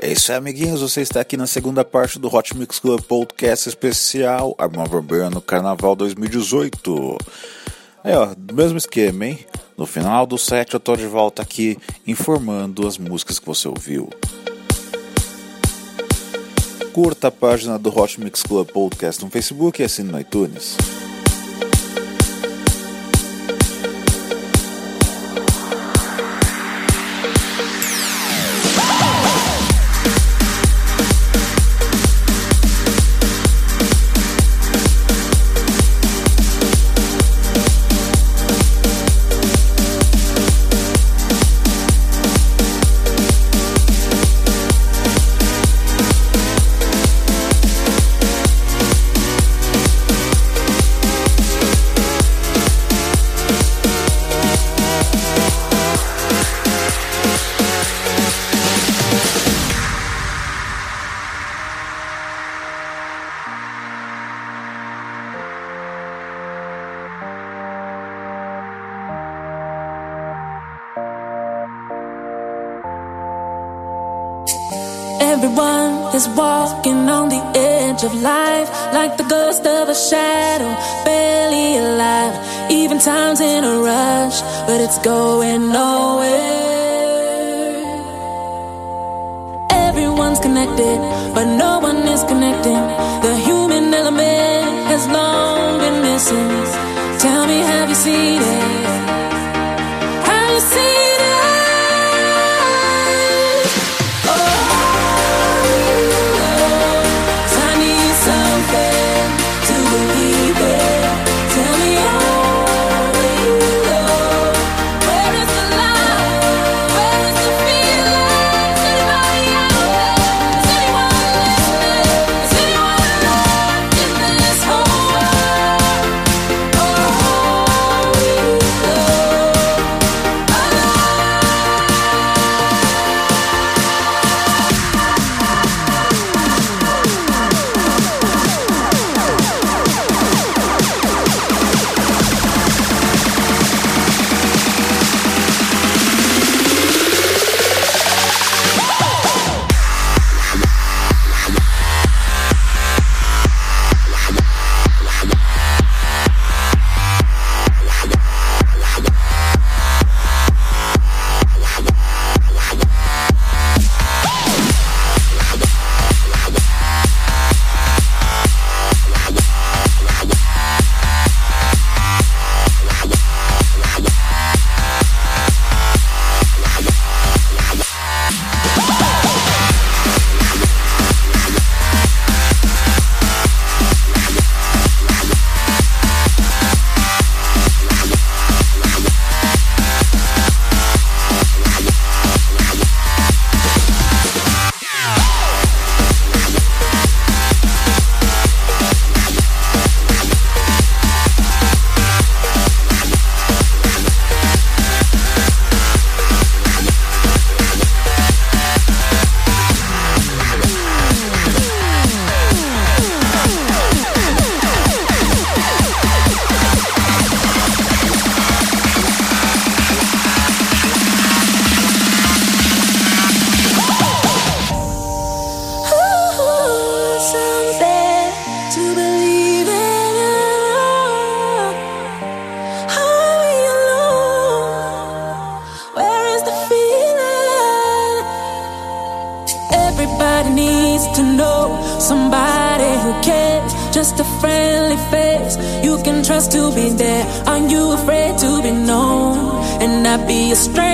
É isso aí, amiguinhos. Você está aqui na segunda parte do Hot Mix Club Podcast especial Armão Vermelho Carnaval 2018. Aí, ó, mesmo esquema, hein? No final do set eu tô de volta aqui informando as músicas que você ouviu. Curta a página do Hot Mix Club Podcast no Facebook e assine no iTunes. Walking on the edge of life, like the ghost of a shadow, barely alive. Even time's in a rush, but it's going nowhere. Everyone's connected, but no one is connecting. The human element has long been missing. Tell me, have you seen it? not be a stranger.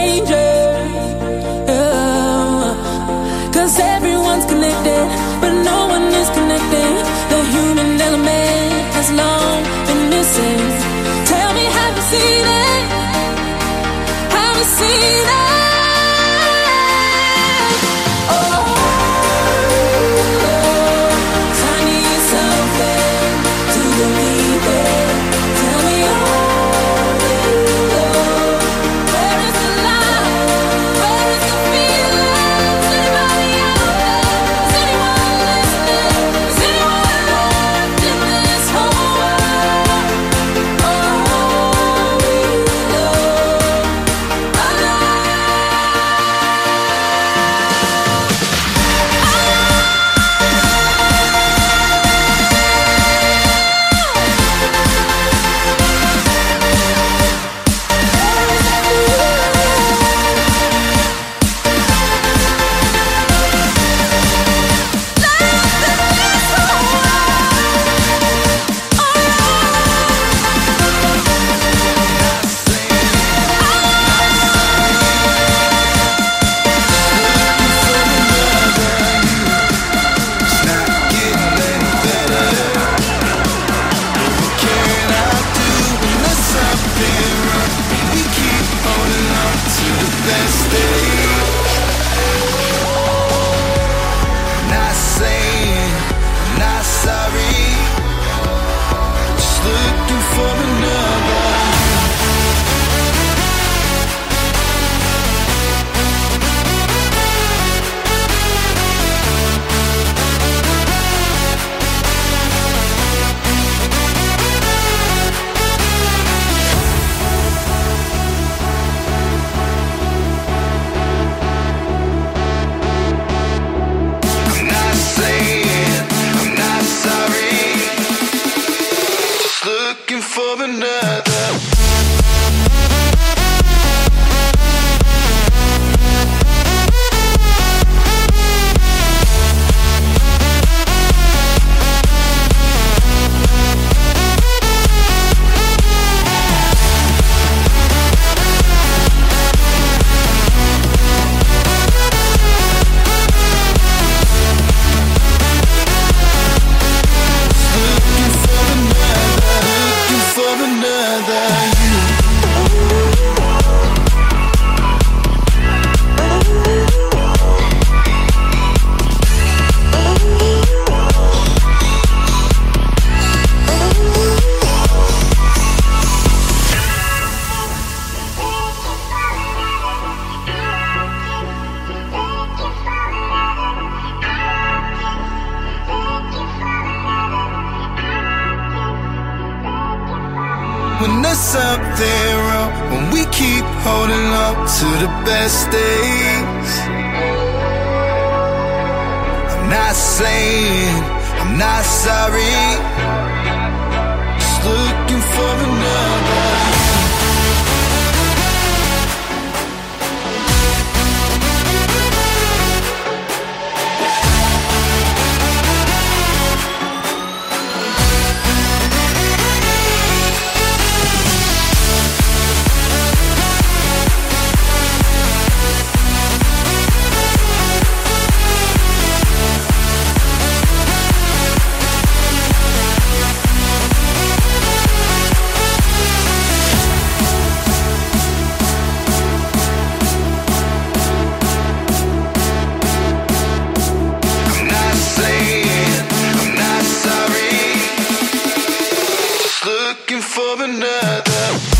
Holding on to the best days. I'm not saying I'm not sorry, just looking for another. looking for another.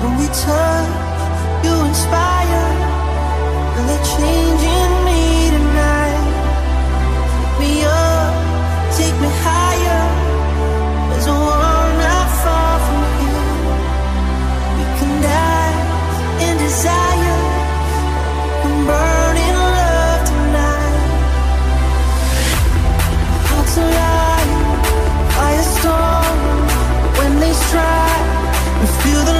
When we touch, you inspire and change in me tonight. Pick me up, take me higher. There's from. We can die in desire and burn in love tonight. Hearts firestorm when they strike. We feel the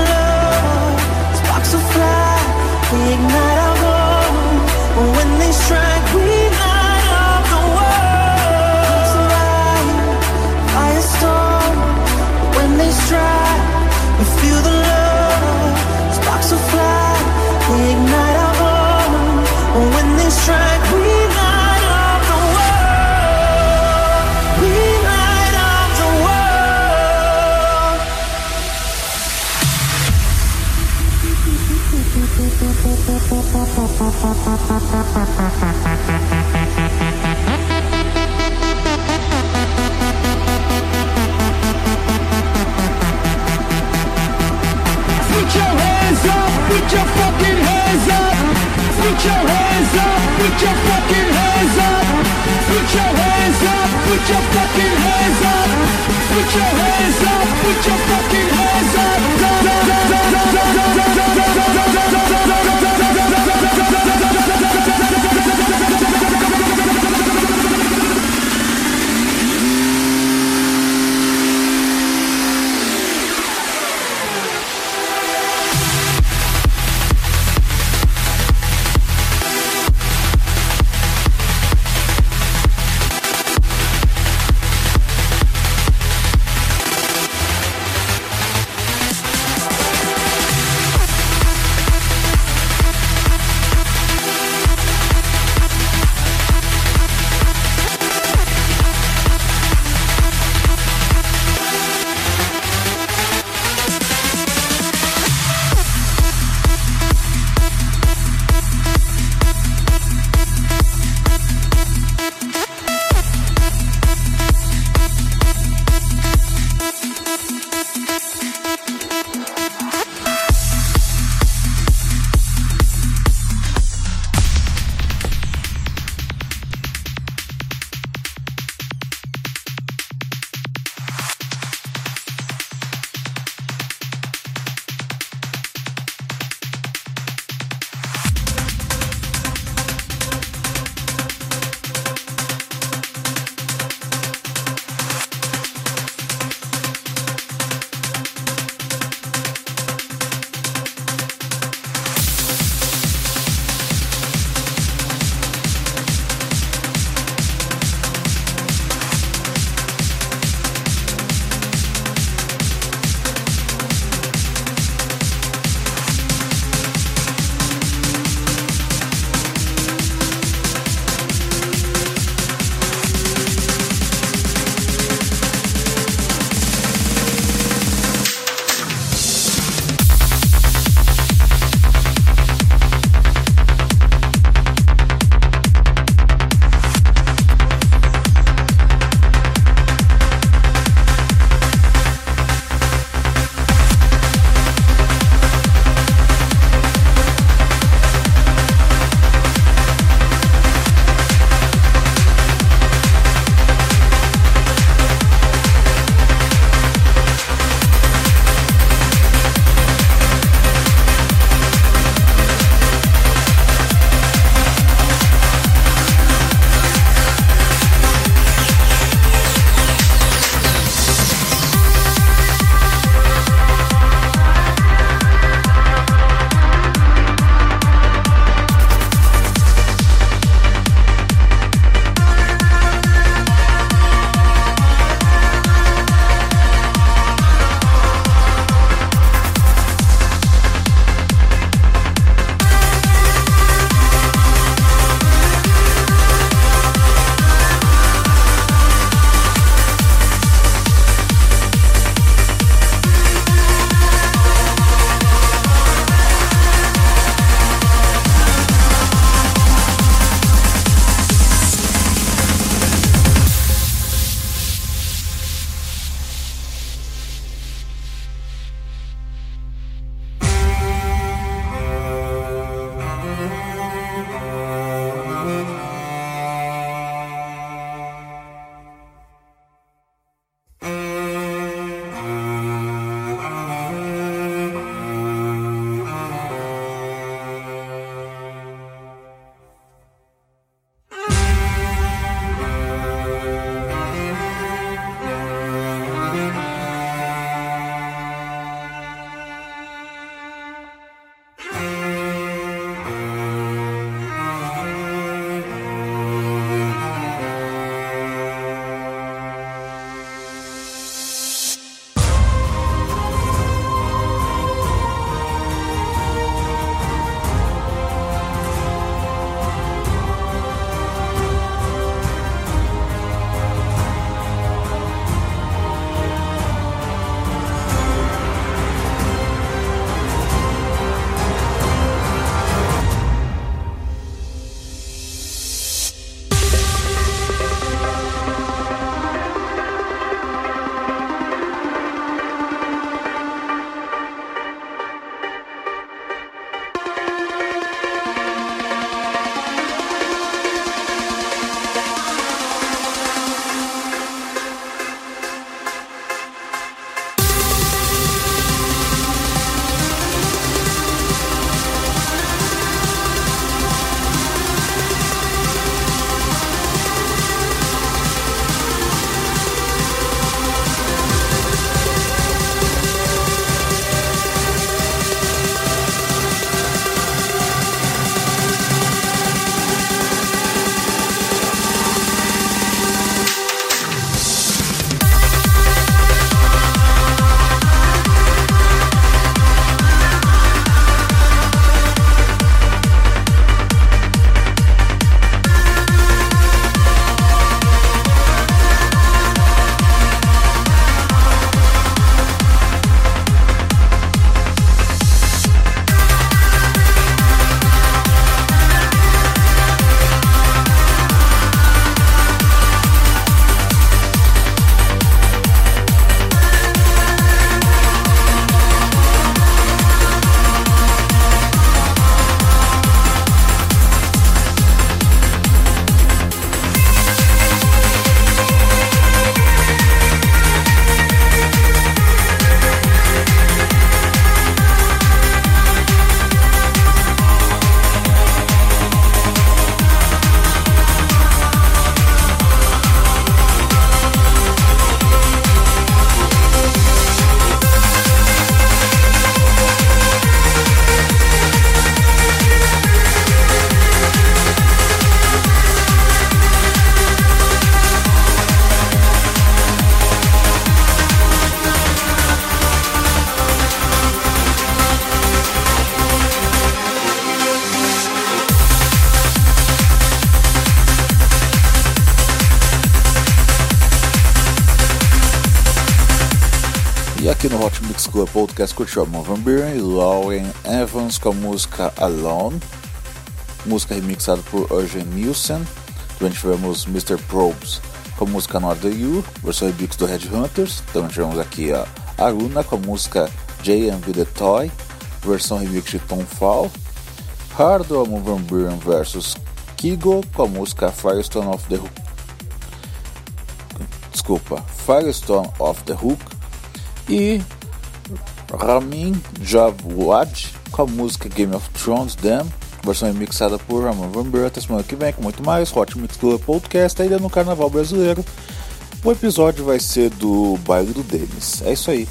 Aqui no Hot Mix Club Podcast curtiu a Van e Lauren Evans com a música Alone, música remixada por Eugene Nielsen. Também tivemos Mr. Probes com a música Northern You, versão remix do Headhunters. Também tivemos aqui a Aruna com a música JMV The Toy, versão remix de Tom Fall. Hardo Van vs Kigo com a música Firestone of the Hook. Desculpa, Firestone of the Hook e Ramin Javwad com a música Game of Thrones Them, versão remixada por Ramon Van Buren. Até semana que vem com muito mais. Hot Mix Club Podcast ainda no Carnaval Brasileiro. O episódio vai ser do baile do Denis. É isso aí.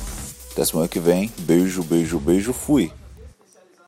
Até semana que vem. Beijo, beijo, beijo. Fui.